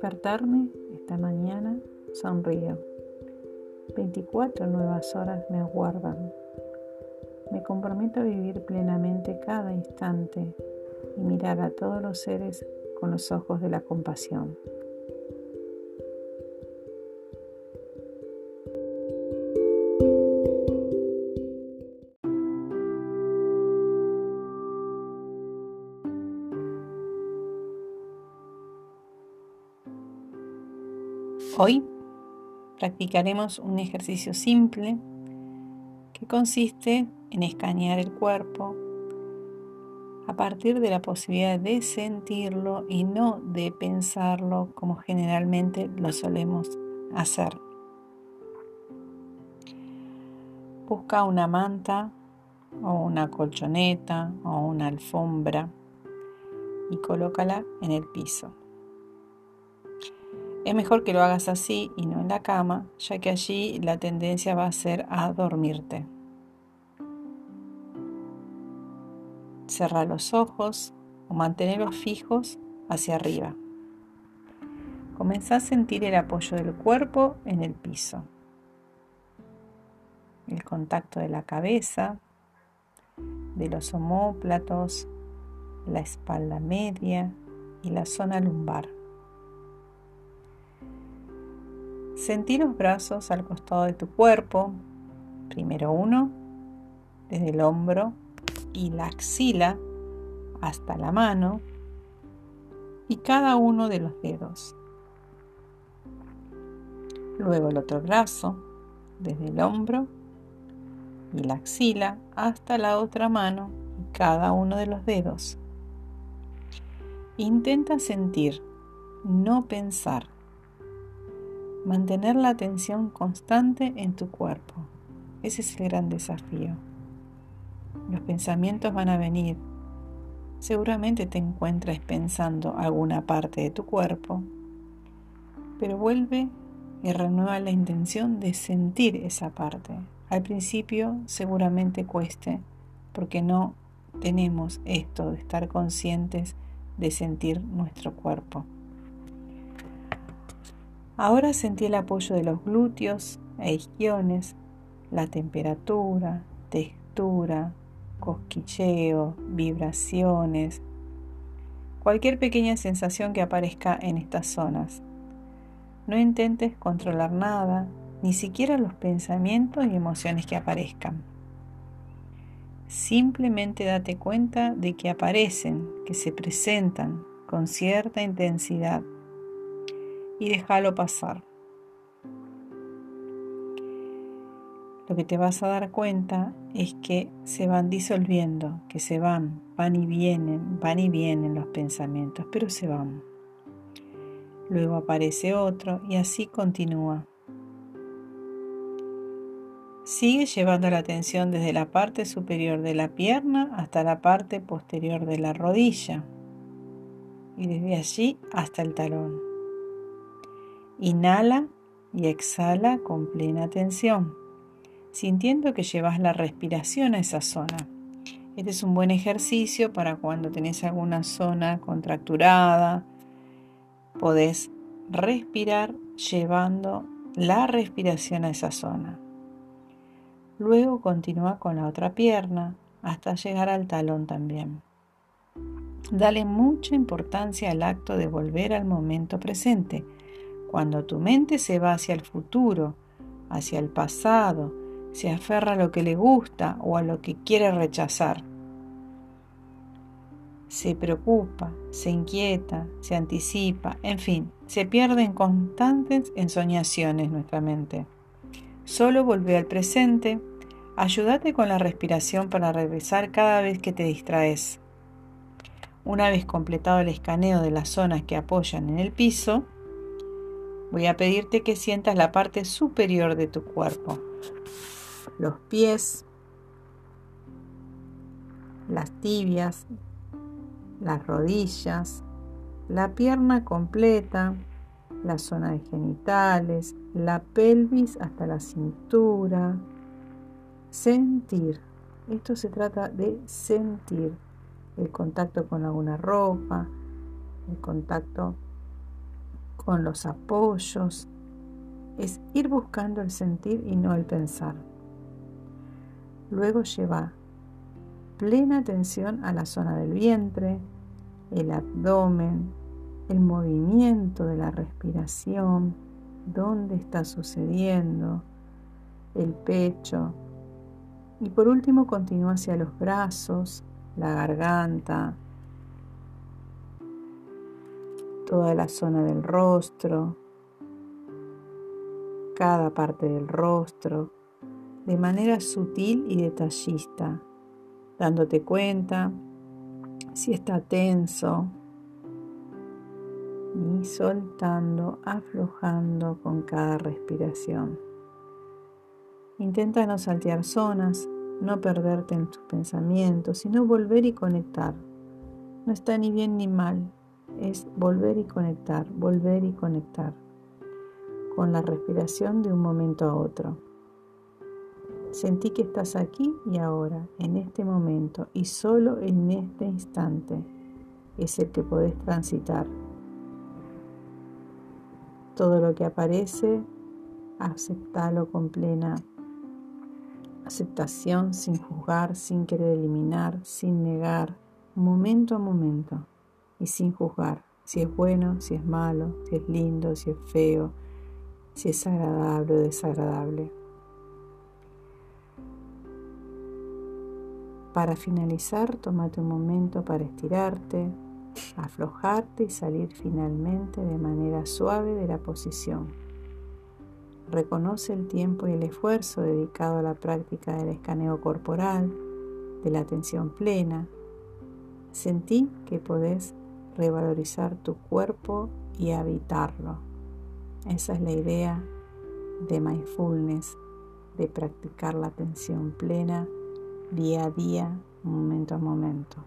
despertarme esta mañana sonrío. 24 nuevas horas me aguardan. Me comprometo a vivir plenamente cada instante y mirar a todos los seres con los ojos de la compasión. Hoy practicaremos un ejercicio simple que consiste en escanear el cuerpo a partir de la posibilidad de sentirlo y no de pensarlo como generalmente lo solemos hacer. Busca una manta o una colchoneta o una alfombra y colócala en el piso. Es mejor que lo hagas así y no en la cama, ya que allí la tendencia va a ser a dormirte. Cerra los ojos o mantenerlos fijos hacia arriba. Comenzá a sentir el apoyo del cuerpo en el piso, el contacto de la cabeza, de los omóplatos, la espalda media y la zona lumbar. Sentí los brazos al costado de tu cuerpo. Primero uno, desde el hombro y la axila hasta la mano y cada uno de los dedos. Luego el otro brazo, desde el hombro y la axila hasta la otra mano y cada uno de los dedos. Intenta sentir, no pensar mantener la atención constante en tu cuerpo. Ese es el gran desafío. Los pensamientos van a venir. Seguramente te encuentres pensando alguna parte de tu cuerpo, pero vuelve y renueva la intención de sentir esa parte. Al principio seguramente cueste porque no tenemos esto de estar conscientes de sentir nuestro cuerpo. Ahora sentí el apoyo de los glúteos e isquiones, la temperatura, textura, cosquilleo, vibraciones, cualquier pequeña sensación que aparezca en estas zonas. No intentes controlar nada, ni siquiera los pensamientos y emociones que aparezcan. Simplemente date cuenta de que aparecen, que se presentan con cierta intensidad y déjalo pasar. Lo que te vas a dar cuenta es que se van disolviendo, que se van, van y vienen, van y vienen los pensamientos, pero se van. Luego aparece otro y así continúa. Sigue llevando la atención desde la parte superior de la pierna hasta la parte posterior de la rodilla y desde allí hasta el talón. Inhala y exhala con plena atención, sintiendo que llevas la respiración a esa zona. Este es un buen ejercicio para cuando tenés alguna zona contracturada. Podés respirar llevando la respiración a esa zona. Luego continúa con la otra pierna hasta llegar al talón también. Dale mucha importancia al acto de volver al momento presente cuando tu mente se va hacia el futuro, hacia el pasado, se aferra a lo que le gusta o a lo que quiere rechazar. Se preocupa, se inquieta, se anticipa, en fin, se pierde en constantes ensoñaciones nuestra mente. Solo vuelve al presente, ayúdate con la respiración para regresar cada vez que te distraes. Una vez completado el escaneo de las zonas que apoyan en el piso, Voy a pedirte que sientas la parte superior de tu cuerpo, los pies, las tibias, las rodillas, la pierna completa, la zona de genitales, la pelvis hasta la cintura. Sentir. Esto se trata de sentir el contacto con alguna ropa, el contacto con los apoyos. Es ir buscando el sentir y no el pensar. Luego lleva plena atención a la zona del vientre, el abdomen, el movimiento de la respiración, dónde está sucediendo, el pecho. Y por último continúa hacia los brazos, la garganta, toda la zona del rostro, cada parte del rostro, de manera sutil y detallista, dándote cuenta si está tenso y soltando, aflojando con cada respiración. Intenta no saltear zonas, no perderte en tus pensamientos, sino volver y conectar. No está ni bien ni mal, es volver y conectar, volver y conectar con la respiración de un momento a otro. Sentí que estás aquí y ahora, en este momento y solo en este instante es el que podés transitar. Todo lo que aparece, aceptalo con plena aceptación, sin juzgar, sin querer eliminar, sin negar, momento a momento y sin juzgar si es bueno, si es malo, si es lindo, si es feo, si es agradable o desagradable. Para finalizar, tómate un momento para estirarte, aflojarte y salir finalmente de manera suave de la posición. Reconoce el tiempo y el esfuerzo dedicado a la práctica del escaneo corporal, de la atención plena. Sentí que podés revalorizar tu cuerpo y habitarlo. Esa es la idea de mindfulness, de practicar la atención plena día a día, momento a momento.